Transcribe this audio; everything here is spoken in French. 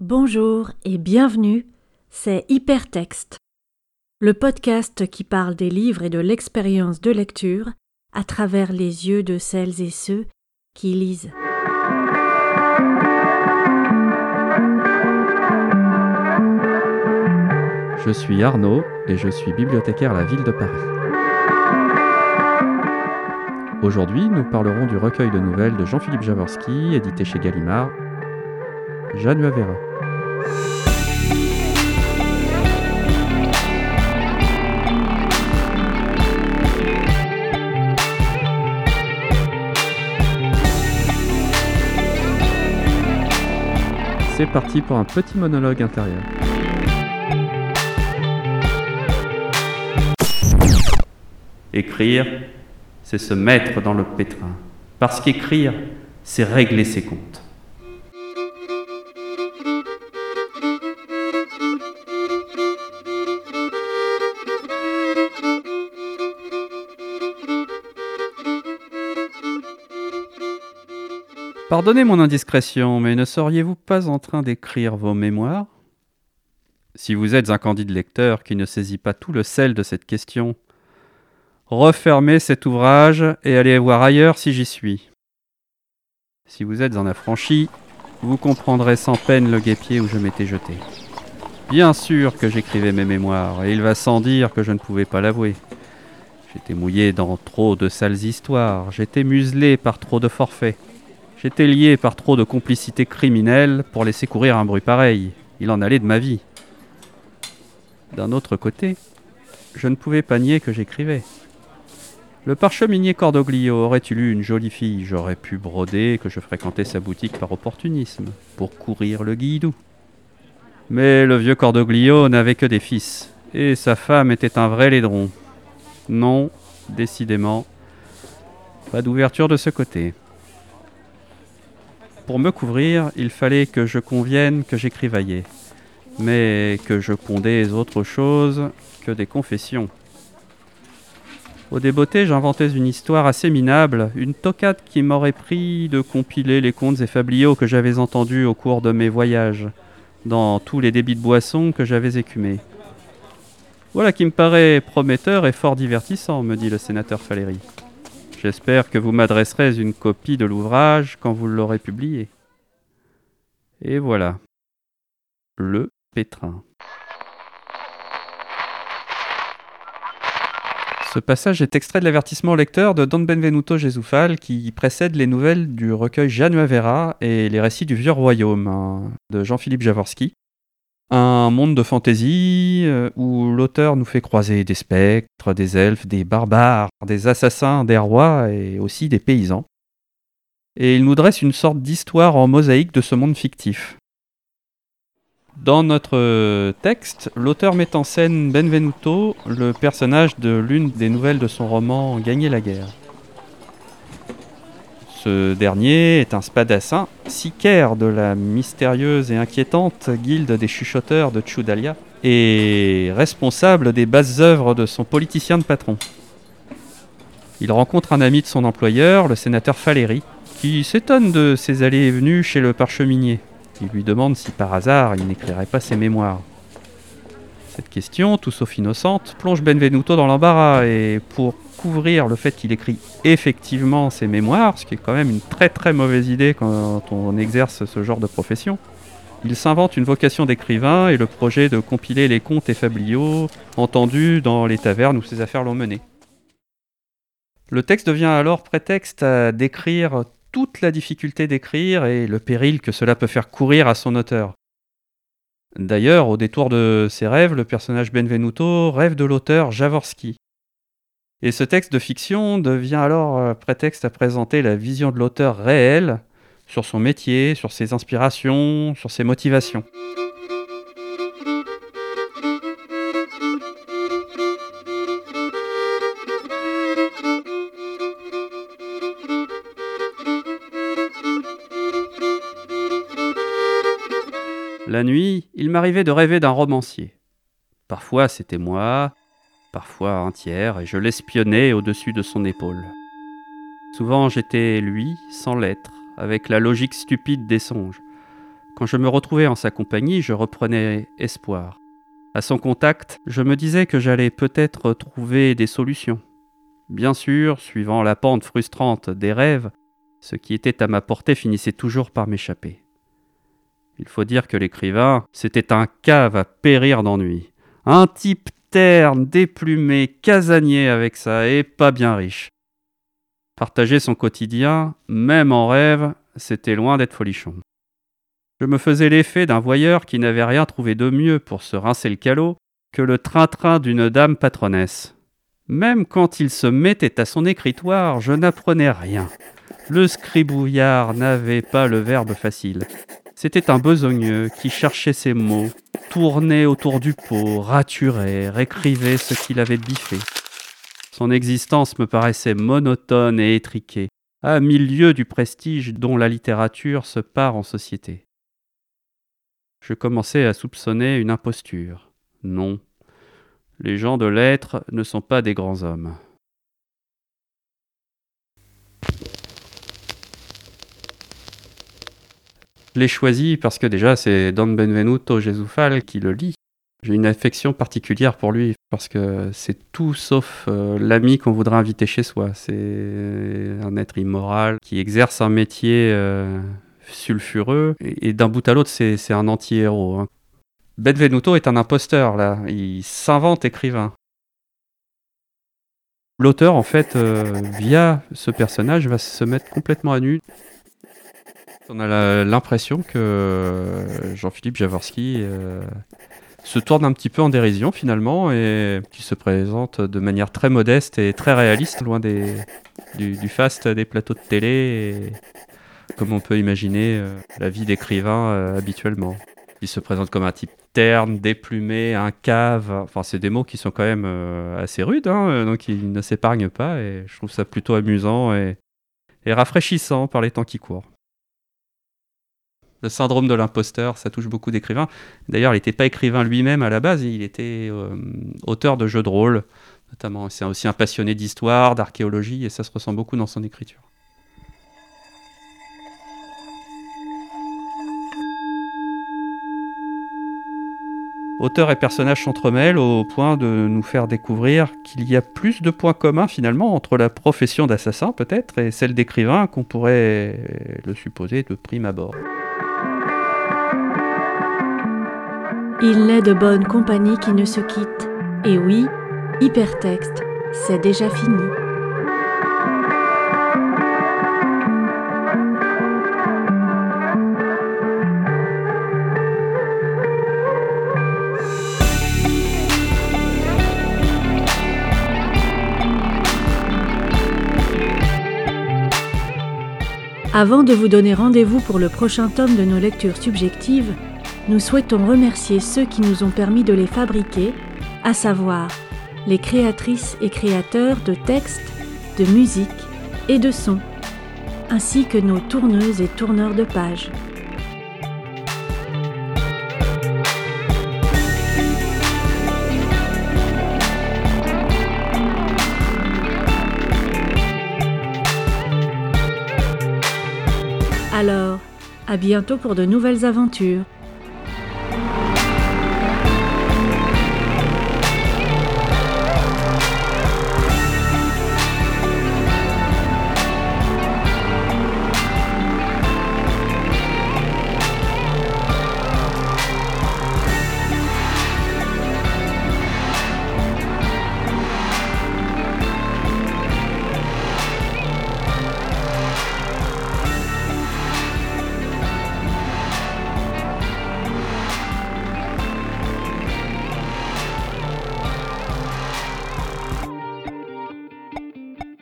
Bonjour et bienvenue, c'est Hypertexte, le podcast qui parle des livres et de l'expérience de lecture à travers les yeux de celles et ceux qui lisent. Je suis Arnaud et je suis bibliothécaire à la ville de Paris. Aujourd'hui, nous parlerons du recueil de nouvelles de Jean-Philippe Jaworski, édité chez Gallimard, Jeanne Vera. C'est parti pour un petit monologue intérieur. Écrire, c'est se mettre dans le pétrin. Parce qu'écrire, c'est régler ses comptes. Pardonnez mon indiscrétion, mais ne seriez-vous pas en train d'écrire vos mémoires? Si vous êtes un candide lecteur qui ne saisit pas tout le sel de cette question, refermez cet ouvrage et allez voir ailleurs si j'y suis. Si vous êtes un affranchi, vous comprendrez sans peine le guépier où je m'étais jeté. Bien sûr que j'écrivais mes mémoires, et il va sans dire que je ne pouvais pas l'avouer. J'étais mouillé dans trop de sales histoires, j'étais muselé par trop de forfaits. J'étais lié par trop de complicité criminelle pour laisser courir un bruit pareil. Il en allait de ma vie. D'un autre côté, je ne pouvais pas nier que j'écrivais. Le parcheminier Cordoglio aurait-il eu une jolie fille, j'aurais pu broder que je fréquentais sa boutique par opportunisme, pour courir le guidou. Mais le vieux Cordoglio n'avait que des fils, et sa femme était un vrai laidron. Non, décidément, pas d'ouverture de ce côté. Pour me couvrir, il fallait que je convienne que j'écrivaillais, mais que je pondais autre chose que des confessions. Au débeauté, j'inventais une histoire assez minable, une tocade qui m'aurait pris de compiler les contes et fabliaux que j'avais entendus au cours de mes voyages, dans tous les débits de boissons que j'avais écumés. Voilà qui me paraît prometteur et fort divertissant, me dit le sénateur Faléry. J'espère que vous m'adresserez une copie de l'ouvrage quand vous l'aurez publié. Et voilà. Le pétrin. Ce passage est extrait de l'avertissement au lecteur de Don Benvenuto Gesufal qui précède les nouvelles du recueil Jeanne Vera et les récits du Vieux Royaume hein, de Jean-Philippe Jaworski. Un monde de fantaisie euh, où l'auteur nous fait croiser des spectres, des elfes, des barbares, des assassins, des rois et aussi des paysans. Et il nous dresse une sorte d'histoire en mosaïque de ce monde fictif. Dans notre texte, l'auteur met en scène Benvenuto, le personnage de l'une des nouvelles de son roman Gagner la guerre. Ce dernier est un spadassin, sicaire de la mystérieuse et inquiétante guilde des chuchoteurs de Tchoudalia, et responsable des basses œuvres de son politicien de patron. Il rencontre un ami de son employeur, le sénateur Faléry, qui s'étonne de ses allées et venues chez le parcheminier. Il lui demande si par hasard il n'écrirait pas ses mémoires. Cette question, tout sauf innocente, plonge Benvenuto dans l'embarras et pour couvrir le fait qu'il écrit effectivement ses mémoires, ce qui est quand même une très très mauvaise idée quand on exerce ce genre de profession, il s'invente une vocation d'écrivain et le projet de compiler les contes et fabliaux entendus dans les tavernes où ses affaires l'ont mené. Le texte devient alors prétexte à décrire toute la difficulté d'écrire et le péril que cela peut faire courir à son auteur. D'ailleurs, au détour de ses rêves, le personnage Benvenuto rêve de l'auteur Jaworski. Et ce texte de fiction devient alors euh, prétexte à présenter la vision de l'auteur réel sur son métier, sur ses inspirations, sur ses motivations. La nuit, il m'arrivait de rêver d'un romancier. Parfois c'était moi, parfois un tiers, et je l'espionnais au-dessus de son épaule. Souvent j'étais lui, sans l'être, avec la logique stupide des songes. Quand je me retrouvais en sa compagnie, je reprenais espoir. À son contact, je me disais que j'allais peut-être trouver des solutions. Bien sûr, suivant la pente frustrante des rêves, ce qui était à ma portée finissait toujours par m'échapper. Il faut dire que l'écrivain, c'était un cave à périr d'ennui. Un type déplumé, casanier avec ça, et pas bien riche. Partager son quotidien, même en rêve, c'était loin d'être folichon. Je me faisais l'effet d'un voyeur qui n'avait rien trouvé de mieux pour se rincer le calot que le train-train d'une dame patronnesse. Même quand il se mettait à son écritoire, je n'apprenais rien. Le scribouillard n'avait pas le verbe facile. C'était un besogneux qui cherchait ses mots, tournait autour du pot, raturait, réécrivait ce qu'il avait biffé. Son existence me paraissait monotone et étriquée, à mille lieues du prestige dont la littérature se part en société. Je commençais à soupçonner une imposture. Non, les gens de lettres ne sont pas des grands hommes. Je l'ai choisi parce que déjà c'est Don Benvenuto Gesufal qui le lit. J'ai une affection particulière pour lui parce que c'est tout sauf euh, l'ami qu'on voudrait inviter chez soi. C'est un être immoral qui exerce un métier euh, sulfureux et, d'un bout à l'autre c'est un anti-héros. Hein. Benvenuto est un imposteur là, il s'invente écrivain. L'auteur en fait, euh, via ce personnage, va se mettre complètement à nu. On a l'impression que Jean-Philippe Javorski se tourne un petit peu en dérision finalement et qui se présente de manière très modeste et très réaliste, loin des, du, faste des plateaux de télé, comme on peut imaginer euh, la vie d'écrivain euh, habituellement. Il se présente comme un type terne, déplumé, un cave. Enfin, c'est des mots qui sont quand même euh, assez rudes, hein, donc il ne s'épargne pas et je trouve ça plutôt amusant et rafraîchissant par les temps qui courent. Le syndrome de l'imposteur, ça touche beaucoup d'écrivains. D'ailleurs, il n'était pas écrivain lui-même à la base, il était euh, auteur de jeux de rôle, notamment. C'est aussi un passionné d'histoire, d'archéologie, et ça se ressent beaucoup dans son écriture. Auteur et personnage s'entremêlent au point de nous faire découvrir qu'il y a plus de points communs finalement entre la profession d'assassin peut-être et celle d'écrivain qu'on pourrait le supposer de prime abord. Il n'est de bonne compagnie qui ne se quitte. Et oui, hypertexte, c'est déjà fini. Avant de vous donner rendez-vous pour le prochain tome de nos lectures subjectives, nous souhaitons remercier ceux qui nous ont permis de les fabriquer, à savoir les créatrices et créateurs de textes, de musique et de sons, ainsi que nos tourneuses et tourneurs de pages. Alors, à bientôt pour de nouvelles aventures.